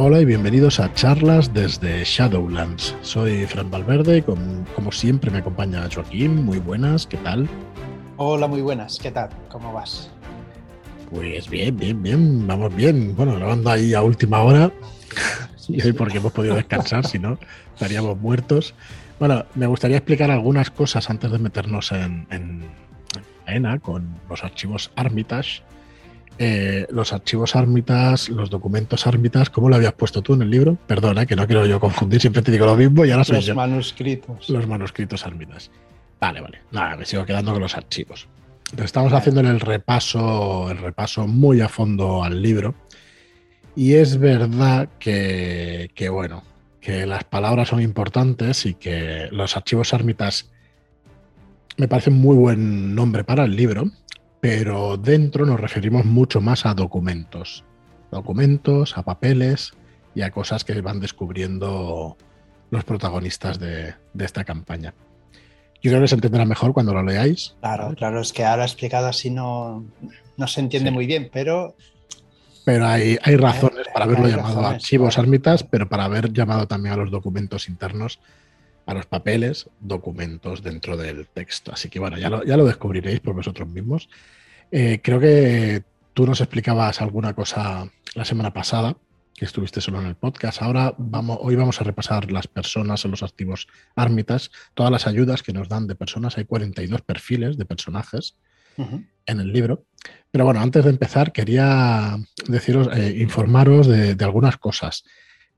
Hola y bienvenidos a charlas desde Shadowlands. Soy Fran Valverde y como, siempre me acompaña Joaquín. Muy buenas, ¿qué tal? Hola, muy buenas, ¿qué tal? ¿Cómo vas? Pues bien, bien, bien, vamos bien. Bueno, grabando ahí a última hora. Sí, hoy porque hemos podido descansar, si no, estaríamos muertos. Bueno, me gustaría explicar algunas cosas antes de meternos en, en, en con los archivos Armitage eh, los archivos ármitas, los documentos ármitas, ¿cómo lo habías puesto tú en el libro? Perdona, que no quiero yo confundir, siempre te digo lo mismo y ahora soy Los manuscritos. Los manuscritos ármitas. Vale, vale. Nada, me sigo quedando con los archivos. Entonces estamos haciendo el repaso, el repaso muy a fondo al libro. Y es verdad que, que, bueno, que las palabras son importantes y que los archivos ármitas me parecen muy buen nombre para el libro pero dentro nos referimos mucho más a documentos. Documentos, a papeles y a cosas que van descubriendo los protagonistas de, esta campaña. Yo creo que se entenderá mejor cuando lo leáis. Claro, claro, es que ahora explicado así no, no se entiende muy bien, pero... Pero hay, hay razones para haberlo llamado archivos ármitas, pero para haber llamado también a los documentos internos a los papeles, documentos dentro del texto. Así que bueno, ya lo, ya lo descubriréis por vosotros mismos. Eh, creo que tú nos explicabas alguna cosa la semana pasada, que estuviste solo en el podcast. Ahora vamos, hoy vamos a repasar las personas en los activos ármitas, todas las ayudas que nos dan de personas. Hay 42 perfiles de personajes en el libro. Pero bueno, antes de empezar, quería deciros, eh, informaros de, de algunas cosas.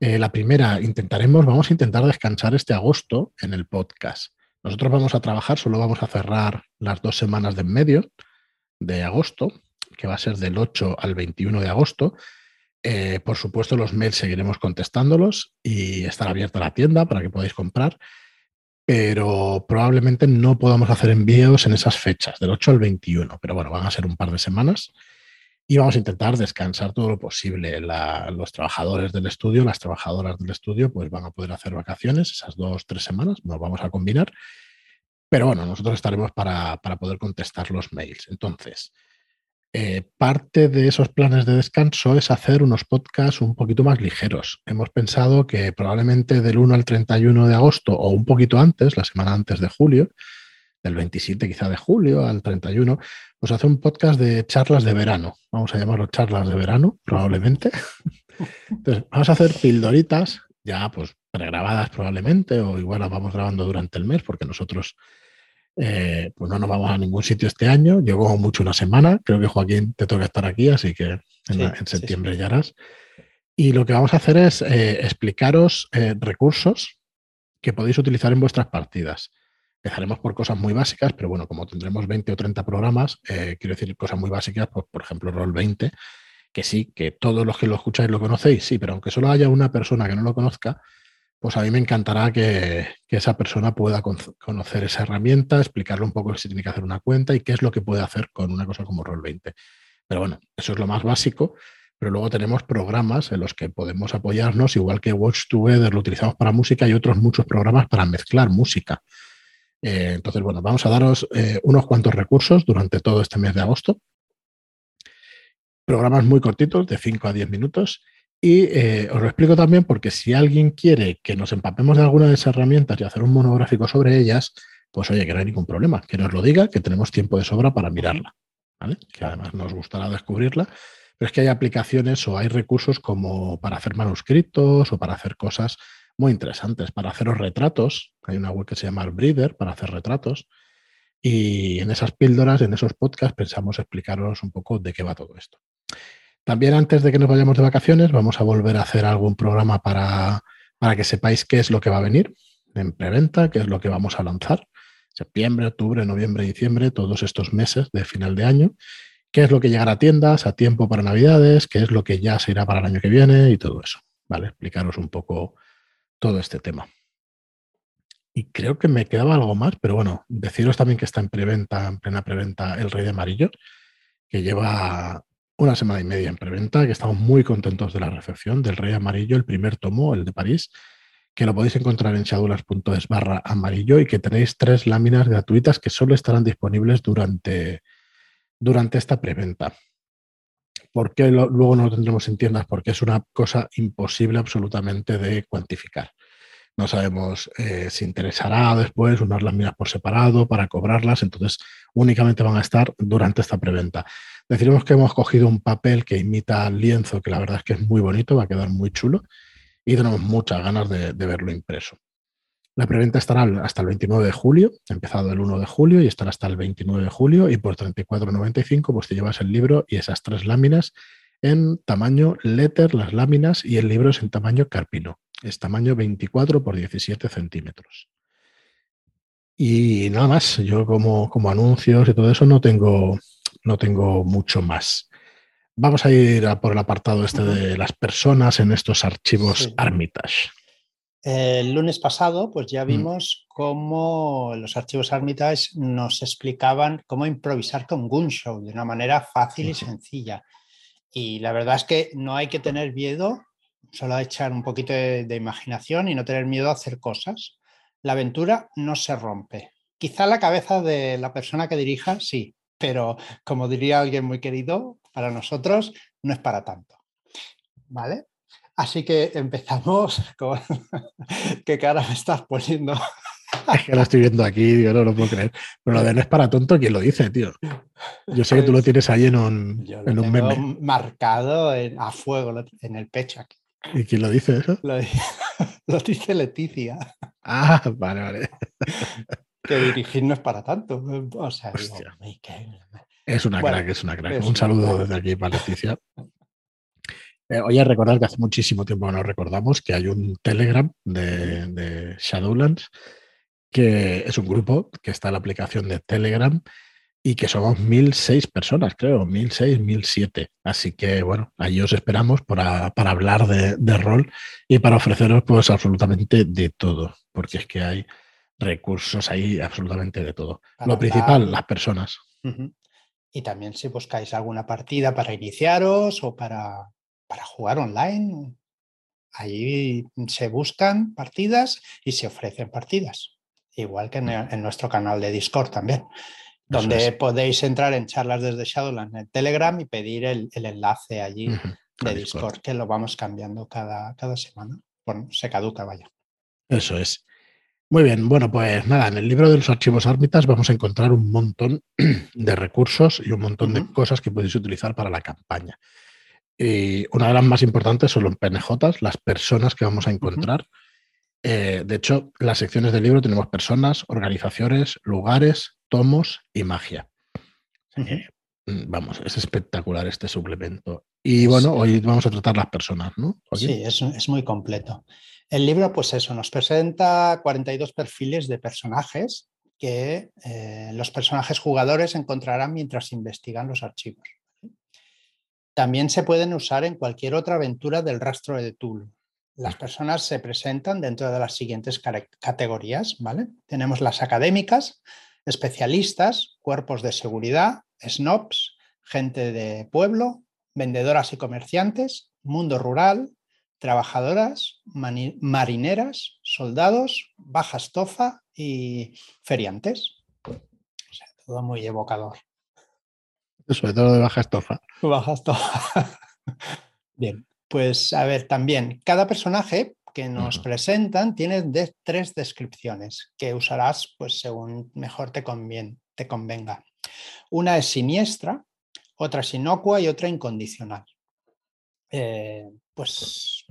Eh, la primera, intentaremos, vamos a intentar descansar este agosto en el podcast. Nosotros vamos a trabajar, solo vamos a cerrar las dos semanas de en medio de agosto, que va a ser del 8 al 21 de agosto. Eh, por supuesto, los mails seguiremos contestándolos y estará abierta la tienda para que podáis comprar, pero probablemente no podamos hacer envíos en esas fechas, del 8 al 21, pero bueno, van a ser un par de semanas y vamos a intentar descansar todo lo posible. los trabajadores del estudio, las trabajadoras del estudio, pues van a poder hacer vacaciones esas dos, tres semanas, nos vamos a combinar. Pero bueno, nosotros estaremos para, poder contestar los mails. Entonces, eh, parte de esos planes de descanso es hacer unos podcasts un poquito más ligeros. Hemos pensado que probablemente del 1 al 31 de agosto o un poquito antes, la semana antes de julio, del 27 quizá de julio al 31, pues hace un podcast de charlas de verano. Vamos a llamarlo charlas de verano, probablemente. Entonces, vamos a hacer pildoritas, ya pues pregrabadas probablemente, o igual las vamos grabando durante el mes, porque nosotros eh, pues no nos vamos a ningún sitio este año. Llevo mucho una semana, creo que Joaquín te toca estar aquí, así que en, septiembre ya harás. Y lo que vamos a hacer es eh, explicaros eh, recursos que podéis utilizar en vuestras partidas. Empezaremos por cosas muy básicas, pero bueno, como tendremos 20 o 30 programas, eh, quiero decir cosas muy básicas, pues, por ejemplo, Roll 20, que sí, que todos los que lo escucháis lo conocéis, sí, pero aunque solo haya una persona que no lo conozca, pues a mí me encantará que, esa persona pueda conocer esa herramienta, explicarle un poco si tiene que hacer una cuenta y qué es lo que puede hacer con una cosa como Roll 20. Pero bueno, eso es lo más básico. Pero luego tenemos programas en los que podemos apoyarnos, igual que Watch Together lo utilizamos para música y otros muchos programas para mezclar música. Eh, entonces, bueno, vamos a daros eh, unos cuantos recursos durante todo este mes de agosto. Programas muy cortitos, de 5 a 10 minutos. Y eh, os lo explico también porque si alguien quiere que nos empapemos de alguna de esas herramientas y hacer un monográfico sobre ellas, pues oye, que no hay ningún problema, que nos lo diga, que tenemos tiempo de sobra para mirarla. Que además nos gustará descubrirla. Pero es que hay aplicaciones o hay recursos como para hacer manuscritos o para hacer cosas muy interesantes para haceros retratos. Hay una web que se llama Breeder para hacer retratos. Y en esas píldoras, en esos podcasts, pensamos explicaros un poco de qué va todo esto. También antes de que nos vayamos de vacaciones, vamos a volver a hacer algún programa para, para que sepáis qué es lo que va a venir en preventa, qué es lo que vamos a lanzar. Septiembre, octubre, noviembre, diciembre, todos estos meses de final de año. ¿Qué es lo que llegará a tiendas a tiempo para Navidades? ¿Qué es lo que ya se irá para el año que viene? Y todo eso. ¿Vale? Explicaros un poco todo este tema. Y creo que me quedaba algo más, pero bueno, deciros también que está en preventa, en plena preventa, El Rey de Amarillo, que lleva una semana y media en preventa, que estamos muy contentos de la recepción del Rey Amarillo, el primer tomo, el de París, que lo podéis encontrar en shadulas.es barra amarillo y que tenéis tres láminas gratuitas que solo estarán disponibles durante, durante esta preventa. ¿Por qué luego no lo tendremos en tiendas? Porque es una cosa imposible absolutamente de cuantificar. No sabemos eh, si interesará después unas láminas por separado para cobrarlas, entonces únicamente van a estar durante esta preventa. Deciremos que hemos cogido un papel que imita al lienzo, que la verdad es que es muy bonito, va a quedar muy chulo y tenemos muchas ganas de, verlo impreso. La preventa estará hasta el 29 de julio, empezado el 1 de julio y estará hasta el 29 de julio y por 34,95 pues te llevas el libro y esas tres láminas en tamaño letter, las láminas y el libro es en tamaño carpino. Es tamaño 24 por 17 centímetros. Y nada más, yo como, como anuncios y todo eso no tengo, no tengo mucho más. Vamos a ir a por el apartado este de las personas en estos archivos Armitage. El lunes pasado, pues ya mm. vimos cómo los archivos Armitage nos explicaban cómo improvisar con Gunshow de una manera fácil y sencilla. Y la verdad es que no hay que tener miedo, solo echar un poquito de, imaginación y no tener miedo a hacer cosas. La aventura no se rompe. Quizá la cabeza de la persona que dirija, sí, pero como diría alguien muy querido, para nosotros no es para tanto. ¿Vale? Así que empezamos con... ¿Qué cara me estás poniendo? Es que lo estoy viendo aquí, digo, no lo puedo creer. Pero lo de no es para tonto, ¿quién lo dice, tío? Yo sé que tú lo pues tienes ahí en un, en un meme. Marcado a fuego en el pecho aquí. ¿Y quién lo dice eso? Lo, dice Leticia. Ah, vale, vale. Que dirigir no es para tanto. O sea, es una crack, es una crack. un saludo desde aquí para Leticia. Eh, oye, recordar que hace muchísimo tiempo que nos recordamos que hay un Telegram de, de Shadowlands que es un grupo que está en la aplicación de Telegram y que somos 1006 personas, creo, 1006, 1007. Así que, bueno, ahí os esperamos para, hablar de, rol y para ofreceros, pues, absolutamente de todo, porque es que hay recursos ahí absolutamente de todo. Lo principal, las personas. Y también si buscáis alguna partida para iniciaros o para, para jugar online, ahí se buscan partidas y se ofrecen partidas, igual que en, en nuestro canal de Discord también donde podéis entrar en charlas desde Shadowlands en Telegram y pedir el, enlace allí de Discord. que lo vamos cambiando cada, cada semana. Bueno, se caduca, vaya. Eso es. Muy bien, bueno, pues nada, en el libro de los archivos ármitas vamos a encontrar un montón de recursos y un montón de cosas que podéis utilizar para la campaña. Y una de las más importantes son los PNJs, las personas que vamos a encontrar. Eh, de hecho, las secciones del libro tenemos personas, organizaciones, lugares, tomos y magia. Mm, vamos, es espectacular este suplemento. Y bueno, hoy vamos a tratar las personas, ¿no? Sí, es, muy completo. El libro, pues eso, nos presenta 42 perfiles de personajes que eh, los personajes jugadores encontrarán mientras investigan los archivos. También se pueden usar en cualquier otra aventura del rastro de Tool. Las personas se presentan dentro de las siguientes categorías, ¿vale? Tenemos las académicas, especialistas, cuerpos de seguridad, snobs, gente de pueblo, vendedoras y comerciantes, mundo rural, trabajadoras, marineras, soldados, baja estofa y feriantes. O sea, todo muy evocador. Sobre todo de baja estofa. Baja estofa. Bien, pues a ver, también cada personaje que nos presentan tienen tres descripciones que usarás pues según mejor te, te convenga. Una es siniestra, otra es inocua y otra incondicional. Eh, pues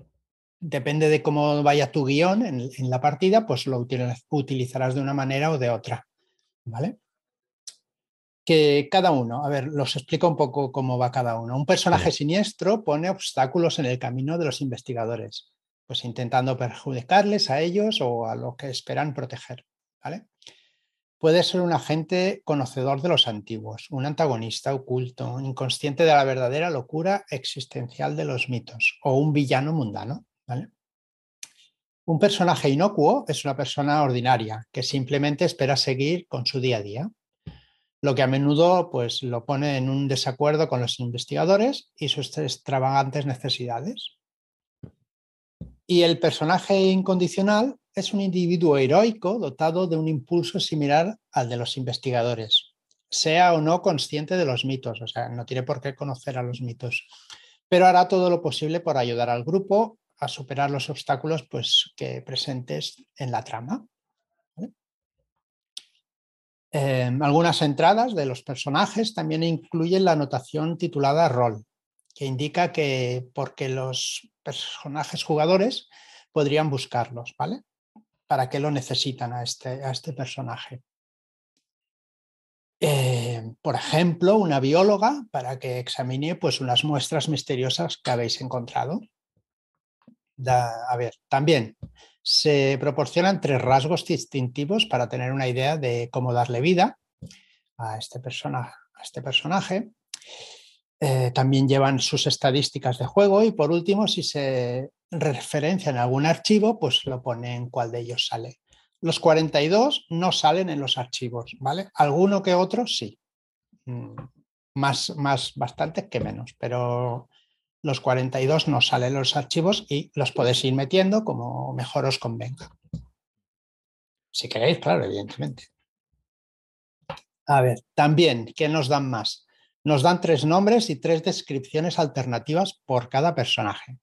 depende de cómo vaya tu guion en, la partida, pues lo utilizarás de una manera o de otra. ¿Vale? Que cada uno, a ver, los explico un poco cómo va cada uno. Un personaje siniestro pone obstáculos en el camino de los investigadores pues intentando perjudicarles a ellos o a lo que esperan proteger. ¿vale? Puede ser un agente conocedor de los antiguos, un antagonista oculto, inconsciente de la verdadera locura existencial de los mitos o un villano mundano. ¿vale? Un personaje inocuo es una persona ordinaria que simplemente espera seguir con su día a día, lo que a menudo pues, lo pone en un desacuerdo con los investigadores y sus extravagantes necesidades. Y el personaje incondicional es un individuo heroico dotado de un impulso similar al de los investigadores. sea o no consciente de los mitos, o sea, no tiene por qué conocer a los mitos, pero hará todo lo posible por ayudar al grupo a superar los obstáculos pues, que presentes en la trama. Em, algunas entradas de los personajes también incluyen la anotación titulada rol, que indica que porque los personajes jugadores podrían buscarlos, ¿vale? ¿Para qué lo necesitan a este, a este personaje? Em, por ejemplo, una bióloga para que examine pues, unas muestras misteriosas que habéis encontrado. a ver, también se proporcionan tres rasgos distintivos para tener una idea de cómo darle vida a este, persona, a este personaje. Eh, también llevan sus estadísticas de juego y por último, si se referencia en algún archivo, pues lo pone en cuál de ellos sale. Los 42 no salen en los archivos, ¿vale? Alguno que otro sí. Mm, más, más bastantes que menos, pero los 42 no salen en los archivos y los podéis ir metiendo como mejor os convenga. Si queréis, claro, evidentemente. A ver, también, ¿qué nos dan más? Nos dan tres nombres y tres descripciones alternativas por cada personaje.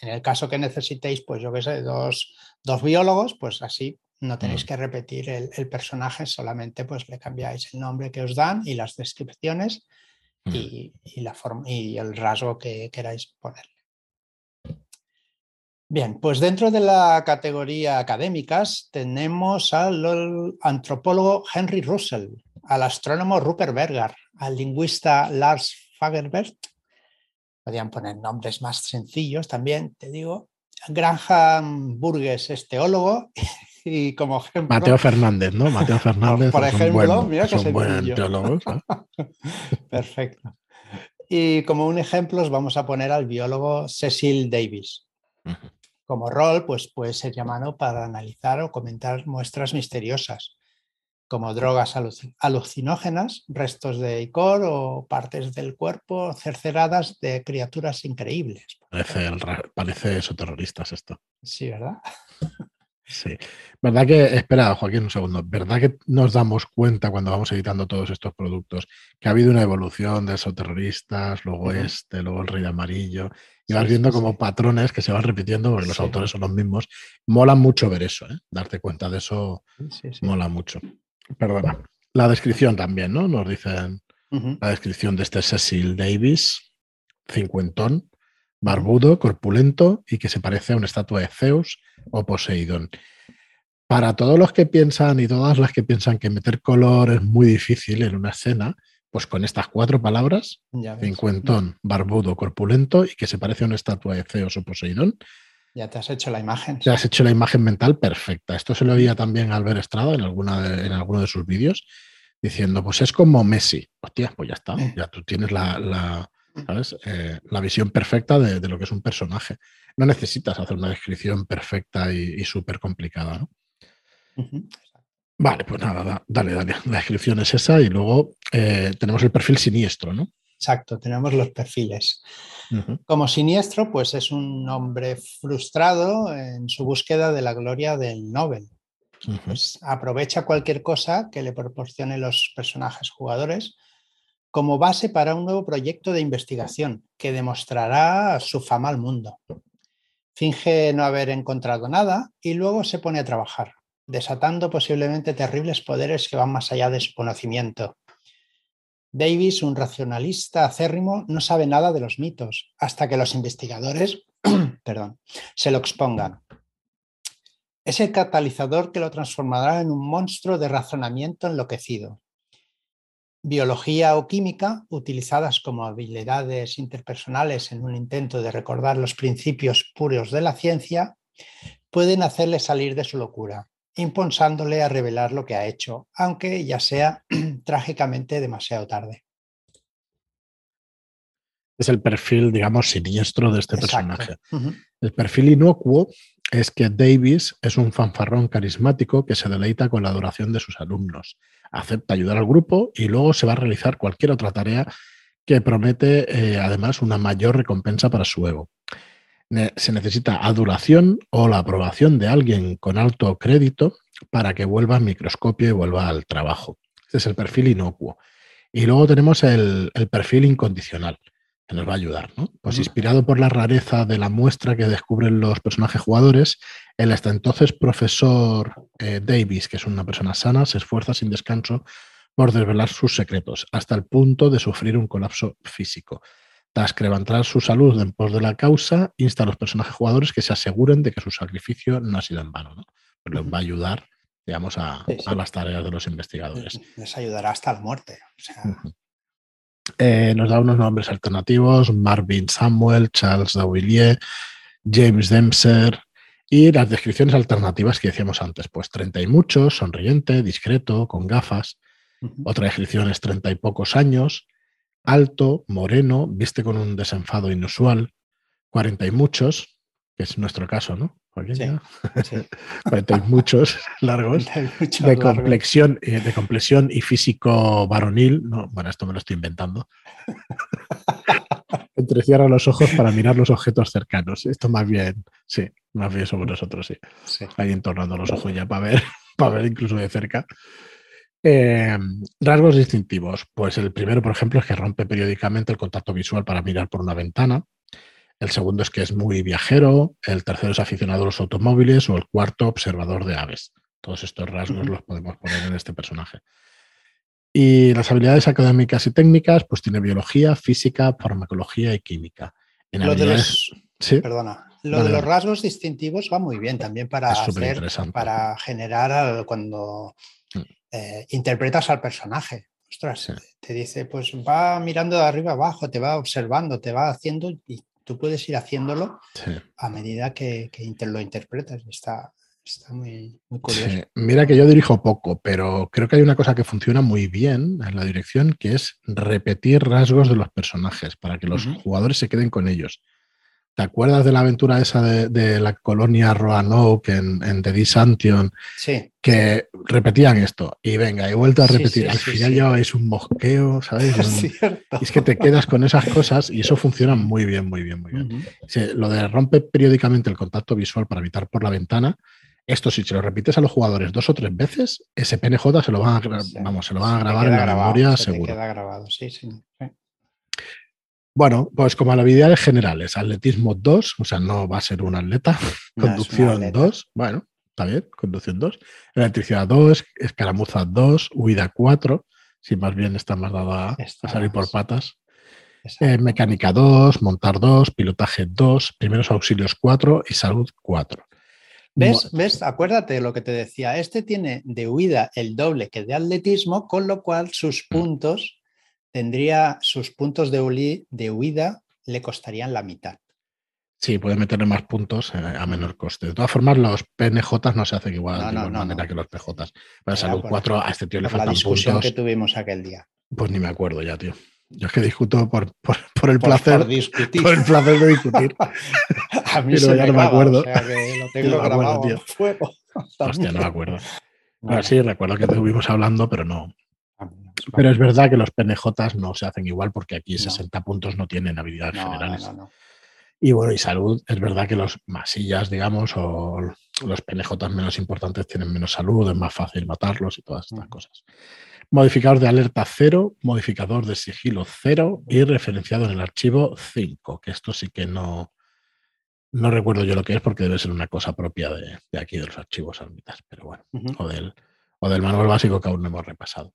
En el caso que necesitéis, pues yo qué sé, dos, dos biólogos, pues así no tenéis que repetir el, el, personaje, solamente pues le cambiáis el nombre que os dan y las descripciones Mm. y, la forma, y el rasgo que queráis ponerle. Bien, pues dentro de la categoría académicas tenemos al antropólogo Henry Russell, al astrónomo Rupert Berger, al lingüista Lars Fagerberg, podrían poner nombres más sencillos también, te digo, Graham Burgess es teólogo y como ejemplo... Mateo Fernández, ¿no? Mateo Fernández. Por ejemplo, mira que son teólogos. Perfecto. Y como un ejemplo os vamos a poner al biólogo Cecil Davis. Como rol, pues puede ser llamado para analizar o comentar muestras misteriosas, como drogas alucinógenas, restos de icor o partes del cuerpo cerceradas de criaturas increíbles. Parece, parece eso terroristas esto. Sí, ¿verdad? Sí. ¿Verdad que, espera, Joaquín, un segundo, ¿verdad que nos damos cuenta cuando vamos editando todos estos productos que ha habido una evolución de esos terroristas, luego este, luego el rey amarillo, y vas viendo como patrones que se van repitiendo porque los autores son los mismos? Mola mucho ver eso, ¿eh? Darte cuenta de eso mola mucho. Perdona. La descripción también, ¿no? Nos dicen la descripción de este Cecil Davis, cincuentón, barbudo, corpulento y que se parece a una estatua de Zeus o Poseidón. Para todos los que piensan y todas las que piensan que meter color es muy difícil en una escena, pues con estas cuatro palabras, cincuentón, barbudo, corpulento y que se parece a una estatua de Zeus o Poseidón. Ya te has hecho la imagen. Te has hecho la imagen mental perfecta. Esto se lo oía también Albert Estrada en, alguna en alguno de sus vídeos, diciendo, pues es como Messi. Hostia, pues ya está. Ya tú tienes la, eh, la visión perfecta de, lo que es un personaje. No necesitas hacer una descripción perfecta y, súper complicada, ¿no? Vale, pues nada, dale, dale. La descripción es esa y luego eh, tenemos el perfil siniestro, ¿no? Exacto, tenemos los perfiles. Como siniestro, pues es un hombre frustrado en su búsqueda de la gloria del Nobel. Pues aprovecha cualquier cosa que le proporcione los personajes jugadores como base para un nuevo proyecto de investigación que demostrará su fama al mundo. Finge no haber encontrado nada y luego se pone a trabajar, desatando posiblemente terribles poderes que van más allá de su conocimiento. Davis, un racionalista acérrimo, no sabe nada de los mitos hasta que los investigadores perdón, se lo expongan. Es el catalizador que lo transformará en un monstruo de razonamiento enloquecido, biología o química, utilizadas como habilidades interpersonales en un intento de recordar los principios puros de la ciencia, pueden hacerle salir de su locura, impulsándole a revelar lo que ha hecho, aunque ya sea trágicamente demasiado tarde. Es el perfil, digamos, siniestro de este personaje. El perfil inocuo es que Davis es un fanfarrón carismático que se deleita con la adoración de sus alumnos acepta ayudar al grupo y luego se va a realizar cualquier otra tarea que promete eh, además una mayor recompensa para su ego. se necesita adulación o la aprobación de alguien con alto crédito para que vuelva al microscopio y vuelva al trabajo. Este es el perfil inocuo. Y luego tenemos el, perfil incondicional, que nos va a ayudar. ¿no? Pues inspirado por la rareza de la muestra que descubren los personajes jugadores, el hasta entonces profesor eh, Davis, que es una persona sana, se esfuerza sin descanso por desvelar sus secretos, hasta el punto de sufrir un colapso físico. Tras levantar su salud en pos de la causa, insta a los personajes jugadores que se aseguren de que su sacrificio no ha sido en vano. ¿no? Pero les va a ayudar, digamos, a, las tareas de los investigadores. Les ayudará hasta la muerte. Eh, nos da unos nombres alternativos: Marvin Samuel, Charles Davillier, James Dempser. Y las descripciones alternativas que decíamos antes, pues 30 y muchos, sonriente, discreto, con gafas. Otra descripción es 30 y pocos años, alto, moreno, viste con un desenfado inusual, 40 y muchos, que es nuestro caso, ¿no? Sí, 40 y muchos largos, de, complexión, eh, de complexión y físico varonil. No, bueno, esto me lo estoy inventando. Entrecierra los ojos para mirar los objetos cercanos. Esto más bien, sí, más bien sobre nosotros, sí. sí. Ahí entornando los ojos ya para ver, para ver incluso de cerca. Em, rasgos distintivos. Pues el primero, por ejemplo, es que rompe periódicamente el contacto visual para mirar por una ventana. El segundo es que es muy viajero. El tercero es aficionado a los automóviles. O el cuarto, observador de aves. Todos estos rasgos los podemos poner en este personaje. Y las habilidades académicas y técnicas, pues tiene biología, física, farmacología y química. En lo ¿Sí? Perdona. Lo de los rasgos distintivos va muy bien también para, hacer, para generar cuando mm. Eh, interpretas al personaje. Ostras, te dice, pues va mirando de arriba abajo, te va observando, te va haciendo y tú puedes ir haciéndolo a medida que, lo interpretas. Está, está muy, curioso. Mira que yo dirijo poco, pero creo que hay una cosa que funciona muy bien en la dirección, que es repetir rasgos de los personajes para que los jugadores se queden con ellos. ¿Te acuerdas de la aventura esa de, la colonia Roanoke en, en The Disantion? Sí. Que repetían esto. Y venga, he vuelto a repetir. Al final ya es un mosqueo, ¿sabes? Es, es que te quedas con esas cosas y eso funciona muy bien, muy bien, muy bien. lo de rompe periódicamente el contacto visual para evitar por la ventana. Esto, si se lo repites a los jugadores dos o tres veces, ese PNJ se lo van a, vamos, se lo van a grabar en la memoria seguro. queda grabado, sí, sí. Bueno, pues como la habilidades generales, atletismo 2, o sea, no va a ser un atleta, conducción 2, bueno, está bien, conducción 2, electricidad 2, escaramuza 2, huida 4, si más bien está más dada a, salir por patas. Eh, mecánica 2, montar 2, pilotaje 2, primeros auxilios 4 y salud 4. ¿Ves? ¿Ves? Acuérdate de lo que te decía. Este tiene de huida el doble que de atletismo, con lo cual sus mm. puntos tendría sus puntos de, de huida le costarían la mitad. Sí, puede meterle más puntos eh, a menor coste. De todas formas, los PNJ no se hacen igual, de igual manera que los PJ. Para salud 4 a este tío le faltan la discusión que tuvimos aquel día. Pues ni me acuerdo ya, tío. Yo es que discuto por, por, el placer. Por, por, el placer de discutir. a mí Pero ya no me acuerdo. O sea que lo tengo no grabado tío. Hostia, no me acuerdo. sí, recuerdo que estuvimos hablando, pero no, pero es verdad que los PNJ no se hacen igual porque aquí 60 puntos no tienen habilidades generales. y bueno, y salud, es verdad que los masillas, digamos, o los PNJ menos importantes tienen menos salud, es más fácil matarlos y todas estas cosas. Modificador de alerta 0, modificador de sigilo 0 y referenciado en el archivo 5, que esto sí que no, no recuerdo yo lo que es porque debe ser una cosa propia de, aquí de los archivos almitas, pero bueno, o, del, o del manual básico que aún no hemos repasado.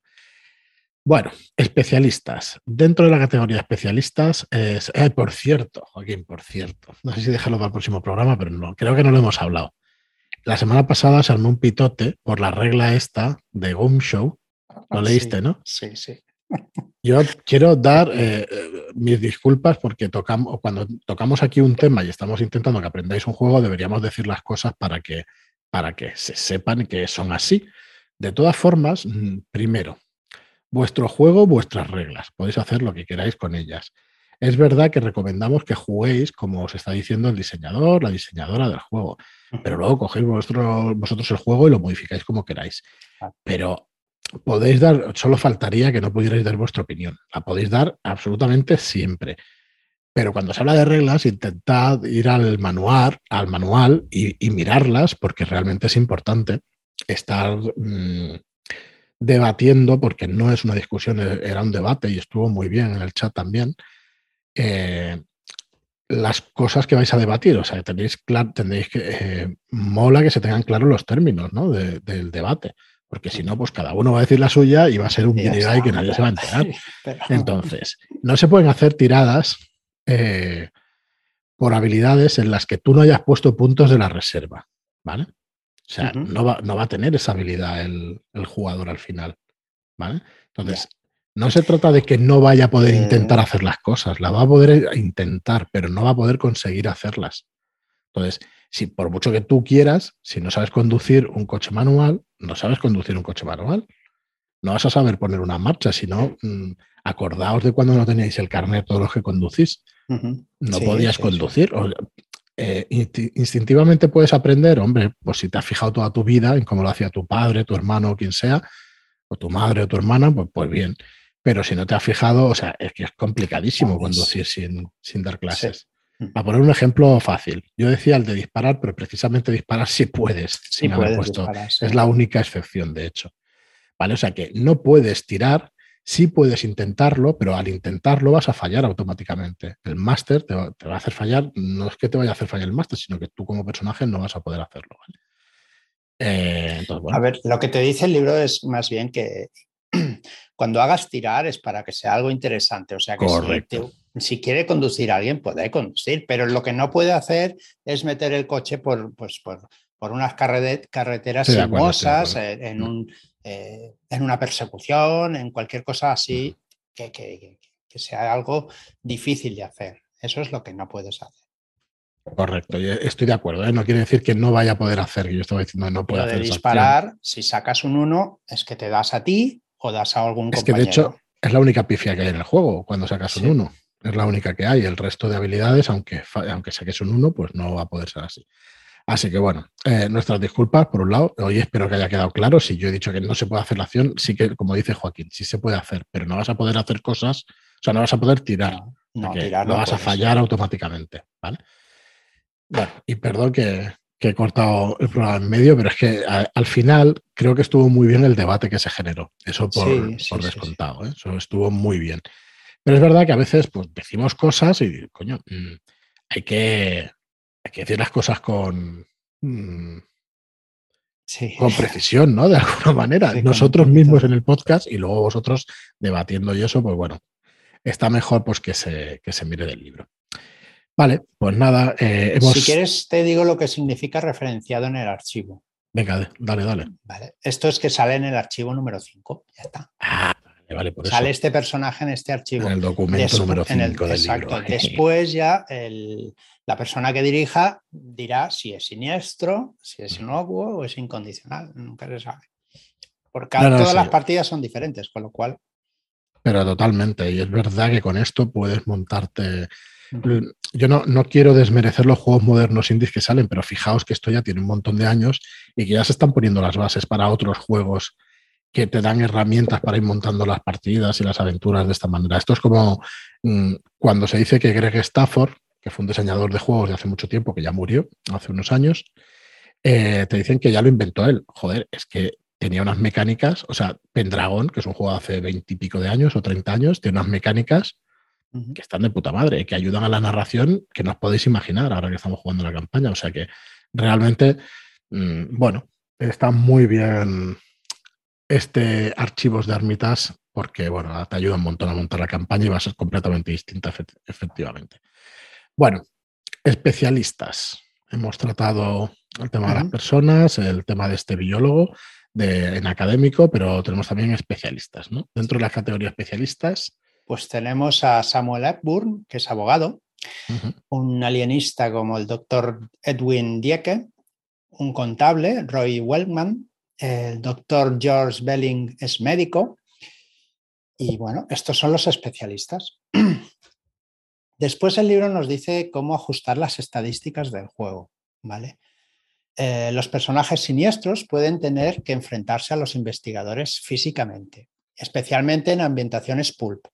Bueno, especialistas. Dentro de la categoría especialistas, es, eh, por cierto, Joaquín, por cierto, no sé si dejarlo para el próximo programa, pero no, creo que no lo hemos hablado. La semana pasada se armó un pitote por la regla esta de Gum Show. Lo ah, leíste, ¿no? Sí, sí. Yo quiero dar eh, eh, mis disculpas porque tocamos, cuando tocamos aquí un tema y estamos intentando que aprendáis un juego, deberíamos decir las cosas para que, para que se sepan que son así. De todas formas, mm, primero, Vuestro juego, vuestras reglas. Podéis hacer lo que queráis con ellas. Es verdad que recomendamos que juguéis como os está diciendo el diseñador, la diseñadora del juego, pero luego cogéis vosotros el juego y lo modificáis como queráis. Pero podéis dar, solo faltaría que no pudierais dar vuestra opinión. La podéis dar absolutamente siempre. Pero cuando se habla de reglas, intentad ir al manual, al manual y, mirarlas, porque realmente es importante estar mm, debatiendo, porque no es una discusión, e-, era un debate y estuvo muy bien en el chat también, eh, las cosas que vais a debatir. O sea, tenéis, tendréis que, eh, mola que se tengan claros los términos ¿no? del debate. Porque si no, pues cada uno va a decir la suya y va a ser un video que nadie se va a enterar. Entonces, no se pueden hacer tiradas eh, por habilidades en las que tú no hayas puesto puntos de la reserva. ¿Vale? O sea, no, va, no, va, a tener esa habilidad el, jugador al final. ¿Vale? Entonces, no se trata de que no vaya a poder intentar eh. hacer las cosas, la va a poder intentar, pero no va a poder conseguir hacerlas. Entonces, si por mucho que tú quieras, si no sabes conducir un coche manual, no sabes conducir un coche manual. No vas a saber poner una marcha, sino mm, acordaos de cuando no teníais el carnet todos los que conducís. No podías conducir. Eh, instintivamente puedes aprender, hombre, pues si te has fijado toda tu vida en cómo lo hacía tu padre, tu hermano o quien sea, o tu madre o tu hermana, pues, pues bien. Pero si no te has fijado, o sea, es que es complicadísimo conducir sin, sin dar clases. Mm. Para poner un ejemplo fácil, yo decía el de disparar, pero precisamente disparar si puedes, sin haber puesto. Es la única excepción, de hecho. ¿Vale? O sea que no puedes tirar, sí puedes intentarlo, pero al intentarlo vas a fallar automáticamente. El máster te, va a hacer fallar, no es que te vaya a hacer fallar el máster, sino que tú como personaje no vas a poder hacerlo. Eh, a ver, lo que te dice el libro es más bien que cuando hagas tirar es para que sea algo interesante. O sea que si, quiere conducir a alguien, puede conducir, pero lo que no puede hacer es meter el coche por, pues, por, unas carreteras sinuosas, en, mm. un, eh, en una persecución, en cualquier cosa así que, que, sea algo difícil de hacer. Eso es lo que no puedes hacer. Correcto, estoy de acuerdo. ¿eh? No quiere decir que no vaya a poder hacer, yo estaba diciendo no puede hacer. De disparar, si sacas un 1, es que te das a ti o das a algún es que de hecho es la única pifia que hay en el juego cuando sacas un 1. Es la única que hay. El resto de habilidades, aunque, aunque saques un 1, pues no va a poder ser así. Así que bueno, eh, nuestras disculpas por un lado. Hoy espero que haya quedado claro. Si yo he dicho que no se puede hacer la acción, sí que, como dice Joaquín, sí se puede hacer, pero no vas a poder hacer cosas, o sea, no vas a poder tirar. No, tirar no vas a fallar automáticamente. ¿vale? Bueno, y perdón que, que he cortado el programa en medio, pero es que al final creo que estuvo muy bien el debate que se generó. Eso por, descontado, ¿eh? eso estuvo muy bien. Pero es verdad que a veces pues, decimos cosas y, coño, mm, hay, que, hay que decir las cosas con, mm, con precisión, ¿no? De alguna manera. Nosotros mismos en el podcast y luego vosotros debatiendo y eso, pues bueno, está mejor pues que se, que se mire del libro. Vale, pues nada. Eh, si quieres, te digo lo que significa referenciado en el archivo. Venga, dale, dale. Vale. Esto es que sale en el archivo número 5. Ya está. Ah, vale, vale, por Sale este personaje en este archivo. En el documento número 5 del exacto. Después ya la persona que dirija dirá si es siniestro, si es inocuo o es incondicional. Nunca se sabe. Porque todas las partidas son diferentes, con lo cual. Pero totalmente. Y es verdad que con esto puedes montarte yo no, no, quiero desmerecer los juegos modernos indies que salen, pero fijaos que esto ya tiene un montón de años y que ya se están poniendo las bases para otros juegos que te dan herramientas para ir montando las partidas y las aventuras de esta manera. Esto es como mm, cuando se dice que Greg Stafford, que fue un diseñador de juegos de hace mucho tiempo, que ya murió hace unos años, eh, te dicen que ya lo inventó él. Joder, es que tenía unas mecánicas, o sea, Pendragon, que es un juego de hace veintipico de años o treinta años, tiene unas mecánicas que están de puta madre, que ayudan a la narración que no os podéis imaginar ahora que estamos jugando la campaña. O sea que realmente, mm, bueno, está muy bien este archivos de Armitas porque, bueno, te ayuda un montón a montar la campaña y va a ser completamente distinta, efectivamente. Bueno, especialistas. Hemos tratado el tema de las personas, el tema de este biólogo de, en académico, pero tenemos también especialistas, ¿no? Dentro de la categoría especialistas, pues tenemos a Samuel Epburn, que es abogado, un alienista como el doctor Edwin Dieke, un contable, Roy Wellman, el doctor George Belling es médico. Y bueno, estos son los especialistas. Después el libro nos dice cómo ajustar las estadísticas del juego, ¿vale? Eh, los personajes siniestros pueden tener que enfrentarse a los investigadores físicamente, especialmente en ambientaciones pulp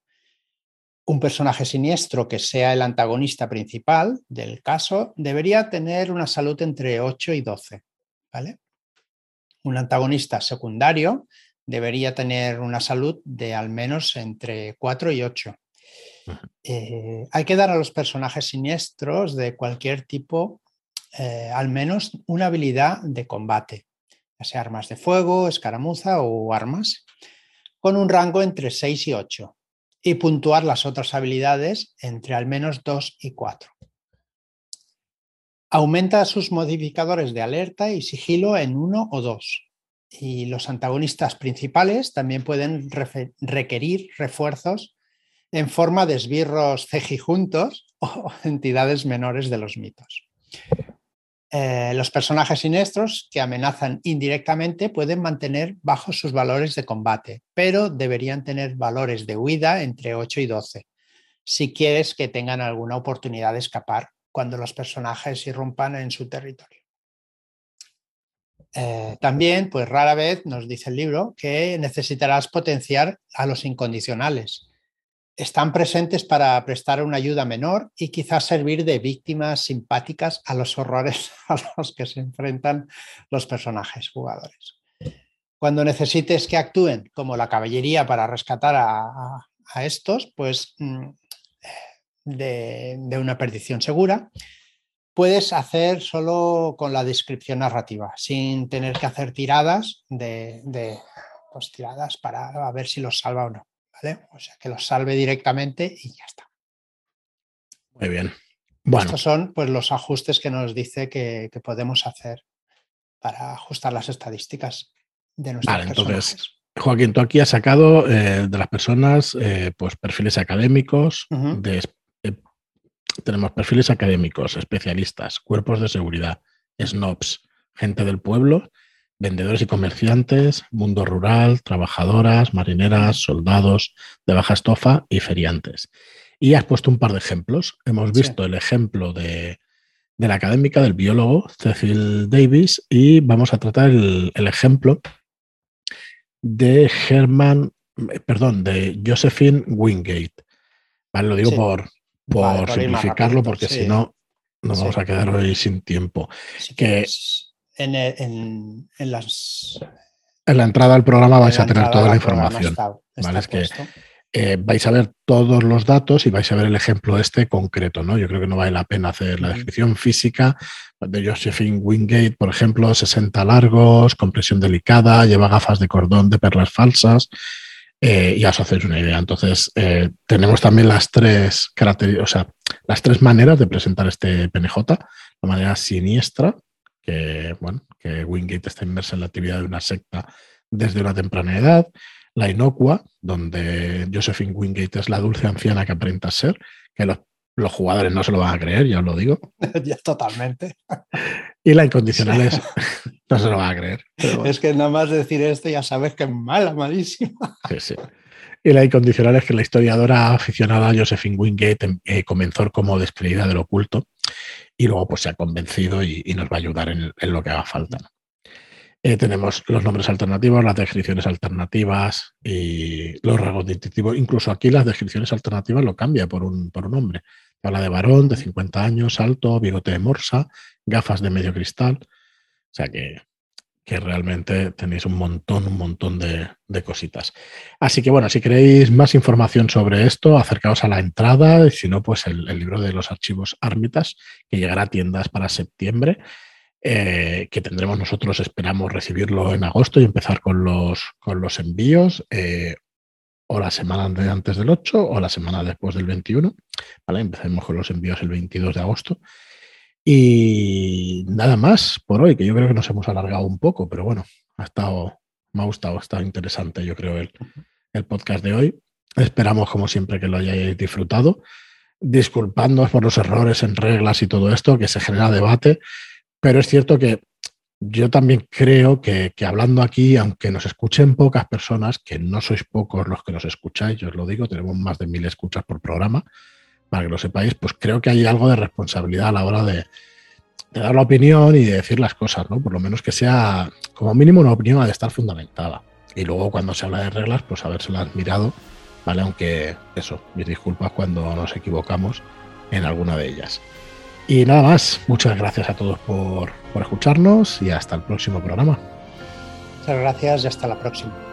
un personaje siniestro que sea el antagonista principal del caso debería tener una salud entre 8 y 12. ¿vale? Un antagonista secundario debería tener una salud de al menos entre 4 y 8. Eh, hay que dar a los personajes siniestros de cualquier tipo eh, al menos una habilidad de combate, ya sea armas de fuego, escaramuza o armas, con un rango entre 6 y 8, y puntuar las otras habilidades entre al menos 2 y 4. Aumenta sus modificadores de alerta y sigilo en 1 o 2. Y los antagonistas principales también pueden requerir refuerzos en forma de esbirros cejijuntos o entidades menores de los mitos. Eh, los personajes siniestros que amenazan indirectamente pueden mantener bajos sus valores de combate, pero deberían tener valores de huida entre 8 y 12, si quieres que tengan alguna oportunidad de escapar cuando los personajes irrumpan en su territorio. Eh, también, pues rara vez nos dice el libro que necesitarás potenciar a los incondicionales, están presentes para prestar una ayuda menor y quizás servir de víctimas simpáticas a los horrores a los que se enfrentan los personajes jugadores. Cuando necesites que actúen como la caballería para rescatar a, estos, pues de, una perdición segura, puedes hacer solo con la descripción narrativa, sin tener que hacer tiradas de, de pues, tiradas para ver si los salva o no. O sea, que los salve directamente y ya está. Muy bien. Bueno. Estos son pues, los ajustes que nos dice que, podemos hacer para ajustar las estadísticas de nuestros vale, Entonces, Joaquín, tú aquí has sacado eh, de las personas eh, pues perfiles académicos, eh, tenemos perfiles académicos, especialistas, cuerpos de seguridad, snobs, gente del pueblo vendedores y comerciantes, mundo rural, trabajadoras, marineras, soldados de baja estofa y feriantes. Y has puesto un par de ejemplos. Hemos visto el ejemplo de, la académica, del biólogo Cecil Davis, y vamos a tratar el, ejemplo de Herman, perdón, de Josephine Wingate. Vale, lo digo por, por simplificarlo, porque si no, nos vamos a quedar hoy sin tiempo. que, en, las... En la entrada al programa vais a tener toda la información. ¿vale? es que eh, vais a ver todos los datos y vais a ver el ejemplo este concreto, ¿no? Yo creo que no vale la pena hacer la descripción física de Josephine Wingate, por ejemplo, 60 largos, compresión delicada, lleva gafas de cordón de perlas falsas. Eh, y os hacéis una idea. Entonces, eh, tenemos también las tres o las tres maneras de presentar este PNJ. La manera siniestra, que, bueno, que Wingate está inmersa en la actividad de una secta desde una temprana edad. La inocua, donde Josephine Wingate es la dulce anciana que aparenta ser, que los, jugadores no se lo van a creer, ya os lo digo. ya totalmente. Y la incondicional es, no se lo van a creer. Es que nada más decir esto ya sabes que es mala, malísima. Sí, sí. Y la incondicional es que la historiadora aficionada Josephine Wingate eh, comenzó como descreída del oculto y luego pues se ha convencido y, nos va a ayudar en, lo que haga falta. Eh, tenemos los nombres alternativos, las descripciones alternativas y los rasgos distintivos. Incluso aquí las descripciones alternativas lo cambia por un, por un nombre. Habla de varón, de 50 años, alto, bigote de morsa, gafas de medio cristal. O sea que que realmente tenéis un montón, un montón de, cositas. Así que bueno, si queréis más información sobre esto, acercaos a la entrada, si no, pues el, libro de los archivos Ármitas, que llegará a tiendas para septiembre, eh, que tendremos nosotros, esperamos recibirlo en agosto y empezar con los, con los envíos. Eh, o la semana antes del 8 o la semana después del 21. ¿vale? Empecemos con los envíos el 22 de agosto. Y nada más por hoy, que yo creo que nos hemos alargado un poco, pero bueno, ha estado, me ha gustado, ha estado interesante, yo creo, el, el podcast de hoy. Esperamos, como siempre, que lo hayáis disfrutado. Disculpándonos por los errores en reglas y todo esto, que se genera debate, pero es cierto que yo también creo que, hablando aquí, aunque nos escuchen pocas personas, que no sois pocos los que nos escucháis, yo os lo digo, tenemos más de mil escuchas por programa, para que lo sepáis, pues creo que hay algo de responsabilidad a la hora de, dar la opinión y de decir las cosas, ¿no? Por lo menos que sea, como mínimo, una opinión ha de estar fundamentada. Y luego cuando se habla de reglas, pues habérselas mirado, ¿vale? Aunque eso, mis disculpas cuando nos equivocamos en alguna de ellas. Y nada más, muchas gracias a todos por, por escucharnos y hasta el próximo programa. Muchas gracias y hasta la próxima.